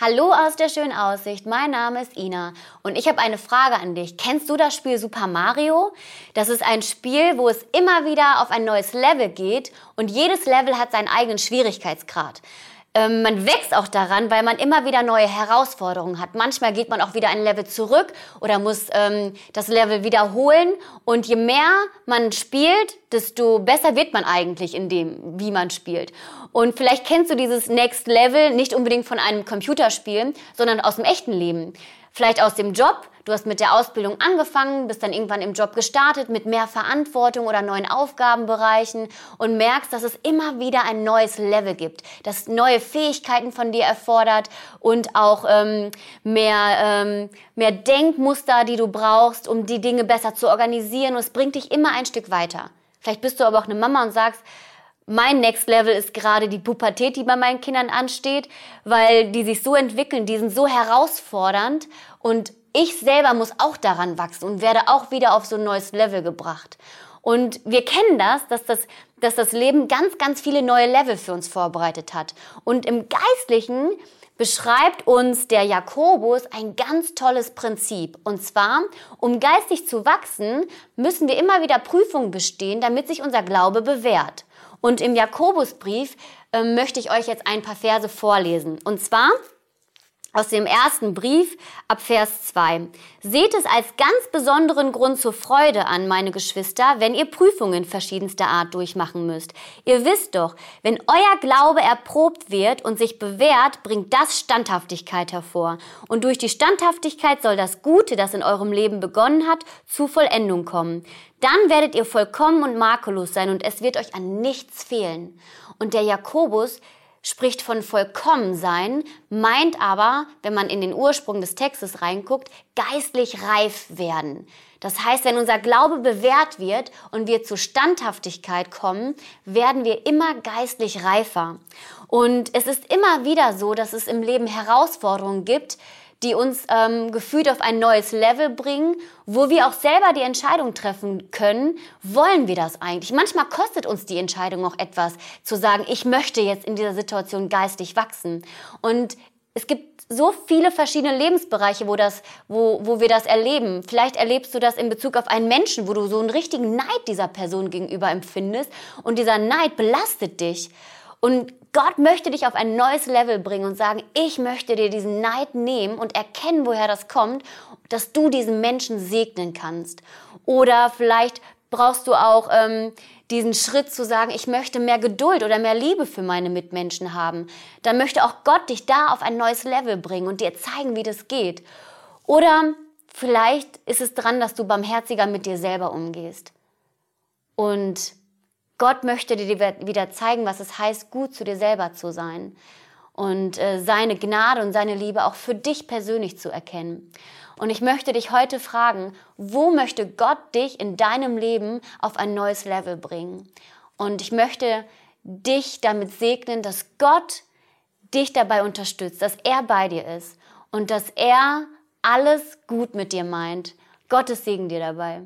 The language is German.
Hallo aus der schönen Aussicht, mein Name ist Ina und ich habe eine Frage an dich. Kennst du das Spiel Super Mario? Das ist ein Spiel, wo es immer wieder auf ein neues Level geht und jedes Level hat seinen eigenen Schwierigkeitsgrad. Ähm, man wächst auch daran, weil man immer wieder neue Herausforderungen hat. Manchmal geht man auch wieder ein Level zurück oder muss ähm, das Level wiederholen. Und je mehr man spielt, desto besser wird man eigentlich in dem, wie man spielt. Und vielleicht kennst du dieses Next Level nicht unbedingt von einem Computerspiel, sondern aus dem echten Leben. Vielleicht aus dem Job. Du hast mit der Ausbildung angefangen, bist dann irgendwann im Job gestartet mit mehr Verantwortung oder neuen Aufgabenbereichen und merkst, dass es immer wieder ein neues Level gibt, das neue Fähigkeiten von dir erfordert und auch ähm, mehr, ähm, mehr Denkmuster, die du brauchst, um die Dinge besser zu organisieren. Und es bringt dich immer ein Stück weiter. Vielleicht bist du aber auch eine Mama und sagst, mein Next Level ist gerade die Pubertät, die bei meinen Kindern ansteht, weil die sich so entwickeln, die sind so herausfordernd und ich selber muss auch daran wachsen und werde auch wieder auf so ein neues Level gebracht. Und wir kennen das, dass das, dass das Leben ganz, ganz viele neue Level für uns vorbereitet hat. Und im Geistlichen beschreibt uns der Jakobus ein ganz tolles Prinzip. Und zwar, um geistig zu wachsen, müssen wir immer wieder Prüfungen bestehen, damit sich unser Glaube bewährt. Und im Jakobusbrief äh, möchte ich euch jetzt ein paar Verse vorlesen. Und zwar aus dem ersten Brief ab Vers 2. Seht es als ganz besonderen Grund zur Freude an, meine Geschwister, wenn ihr Prüfungen verschiedenster Art durchmachen müsst. Ihr wisst doch, wenn euer Glaube erprobt wird und sich bewährt, bringt das Standhaftigkeit hervor. Und durch die Standhaftigkeit soll das Gute, das in eurem Leben begonnen hat, zu Vollendung kommen. Dann werdet ihr vollkommen und makellos sein und es wird euch an nichts fehlen. Und der Jakobus spricht von vollkommen sein, meint aber, wenn man in den Ursprung des Textes reinguckt, geistlich reif werden. Das heißt, wenn unser Glaube bewährt wird und wir zur Standhaftigkeit kommen, werden wir immer geistlich reifer. Und es ist immer wieder so, dass es im Leben Herausforderungen gibt, die uns ähm, gefühlt auf ein neues Level bringen, wo wir auch selber die Entscheidung treffen können, wollen wir das eigentlich? Manchmal kostet uns die Entscheidung auch etwas, zu sagen, ich möchte jetzt in dieser Situation geistig wachsen. Und es gibt so viele verschiedene Lebensbereiche, wo, das, wo, wo wir das erleben. Vielleicht erlebst du das in Bezug auf einen Menschen, wo du so einen richtigen Neid dieser Person gegenüber empfindest und dieser Neid belastet dich. Und Gott möchte dich auf ein neues Level bringen und sagen, ich möchte dir diesen Neid nehmen und erkennen, woher das kommt, dass du diesen Menschen segnen kannst. Oder vielleicht brauchst du auch ähm, diesen Schritt zu sagen, ich möchte mehr Geduld oder mehr Liebe für meine Mitmenschen haben. Dann möchte auch Gott dich da auf ein neues Level bringen und dir zeigen, wie das geht. Oder vielleicht ist es dran, dass du barmherziger mit dir selber umgehst. Und Gott möchte dir wieder zeigen, was es heißt, gut zu dir selber zu sein und äh, seine Gnade und seine Liebe auch für dich persönlich zu erkennen. Und ich möchte dich heute fragen, wo möchte Gott dich in deinem Leben auf ein neues Level bringen? Und ich möchte dich damit segnen, dass Gott dich dabei unterstützt, dass er bei dir ist und dass er alles gut mit dir meint. Gottes Segen dir dabei.